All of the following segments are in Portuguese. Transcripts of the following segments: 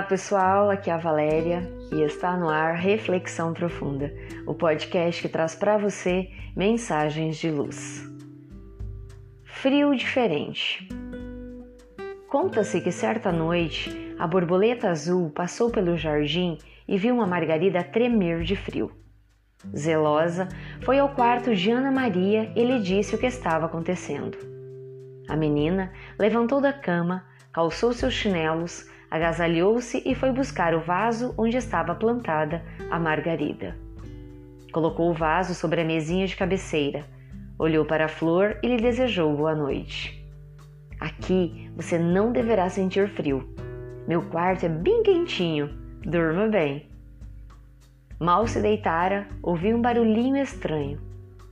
Olá pessoal, aqui é a Valéria e está no ar Reflexão Profunda, o podcast que traz para você mensagens de luz. Frio diferente. Conta-se que certa noite a borboleta azul passou pelo jardim e viu uma margarida tremer de frio. Zelosa, foi ao quarto de Ana Maria e lhe disse o que estava acontecendo. A menina levantou da cama, calçou seus chinelos, agasalhou-se e foi buscar o vaso onde estava plantada a margarida. Colocou o vaso sobre a mesinha de cabeceira, olhou para a flor e lhe desejou boa noite. Aqui você não deverá sentir frio. Meu quarto é bem quentinho. Durma bem. Mal se deitara, ouviu um barulhinho estranho.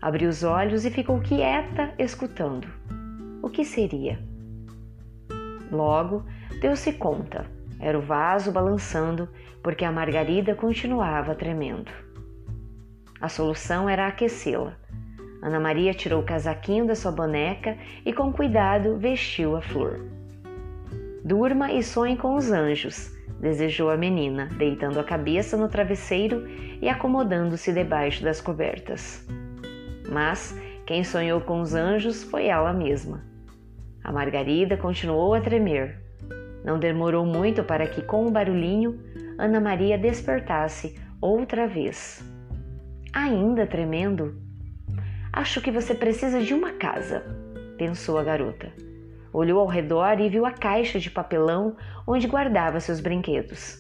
Abriu os olhos e ficou quieta, escutando. O que seria? Logo, deu-se conta. Era o vaso balançando, porque a margarida continuava tremendo. A solução era aquecê-la. Ana Maria tirou o casaquinho da sua boneca e, com cuidado, vestiu a flor. Durma e sonhe com os anjos, desejou a menina, deitando a cabeça no travesseiro e acomodando-se debaixo das cobertas. Mas quem sonhou com os anjos foi ela mesma. A Margarida continuou a tremer. Não demorou muito para que, com um barulhinho, Ana Maria despertasse outra vez. Ainda tremendo? Acho que você precisa de uma casa, pensou a garota. Olhou ao redor e viu a caixa de papelão onde guardava seus brinquedos.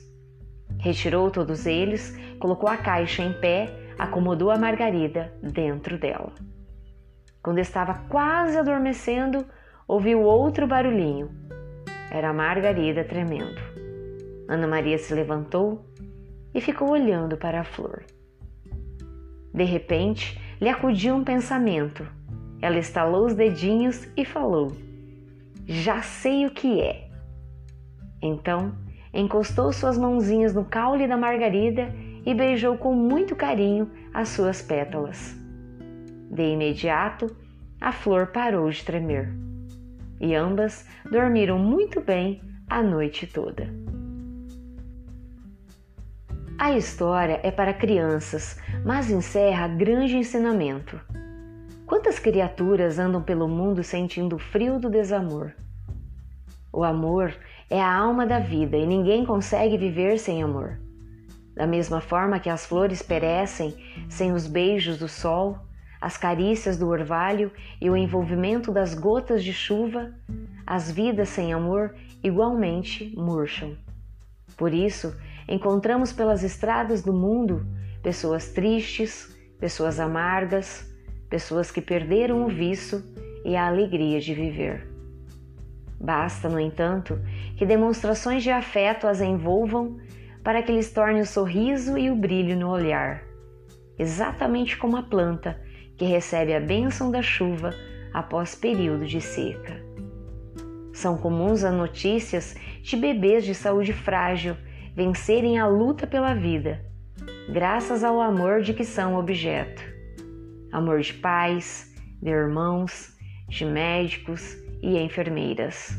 Retirou todos eles, colocou a caixa em pé, acomodou a Margarida dentro dela. Quando estava quase adormecendo, ouviu outro barulhinho. Era a Margarida tremendo. Ana Maria se levantou e ficou olhando para a flor. De repente, lhe acudiu um pensamento. Ela estalou os dedinhos e falou: já sei o que é. Então, encostou suas mãozinhas no caule da margarida e beijou com muito carinho as suas pétalas. De imediato, a flor parou de tremer. E ambas dormiram muito bem a noite toda. A história é para crianças, mas encerra grande ensinamento. Quantas criaturas andam pelo mundo sentindo o frio do desamor? O amor é a alma da vida e ninguém consegue viver sem amor. Da mesma forma que as flores perecem sem os beijos do sol, as carícias do orvalho e o envolvimento das gotas de chuva, as vidas sem amor igualmente murcham. Por isso, encontramos pelas estradas do mundo pessoas tristes, pessoas amargas, pessoas que perderam o vício e a alegria de viver. Basta, no entanto, que demonstrações de afeto as envolvam para que lhes torne o sorriso e o brilho no olhar, exatamente como a planta que recebe a bênção da chuva após período de seca. São comuns as notícias de bebês de saúde frágil vencerem a luta pela vida, graças ao amor de que são objeto amor de pais, de irmãos, de médicos e enfermeiras.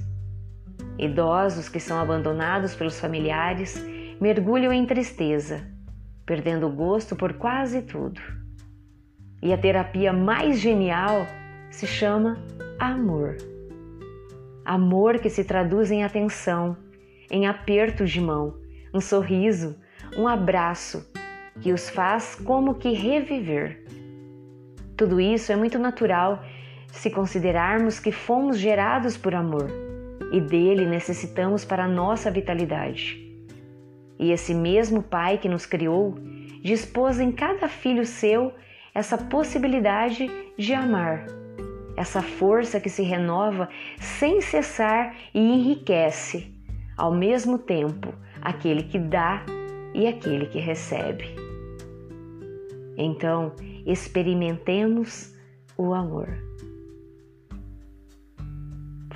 Idosos que são abandonados pelos familiares mergulham em tristeza, perdendo o gosto por quase tudo. E a terapia mais genial se chama amor. Amor que se traduz em atenção, em aperto de mão, um sorriso, um abraço que os faz como que reviver. Tudo isso é muito natural se considerarmos que fomos gerados por amor e dele necessitamos para a nossa vitalidade. E esse mesmo Pai que nos criou dispôs em cada filho seu essa possibilidade de amar, essa força que se renova sem cessar e enriquece, ao mesmo tempo, aquele que dá e aquele que recebe. Então, experimentemos o amor.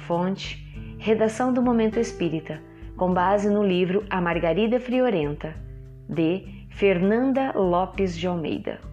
Fonte: Redação do Momento Espírita, com base no livro A Margarida Friorenta, de Fernanda Lopes de Almeida.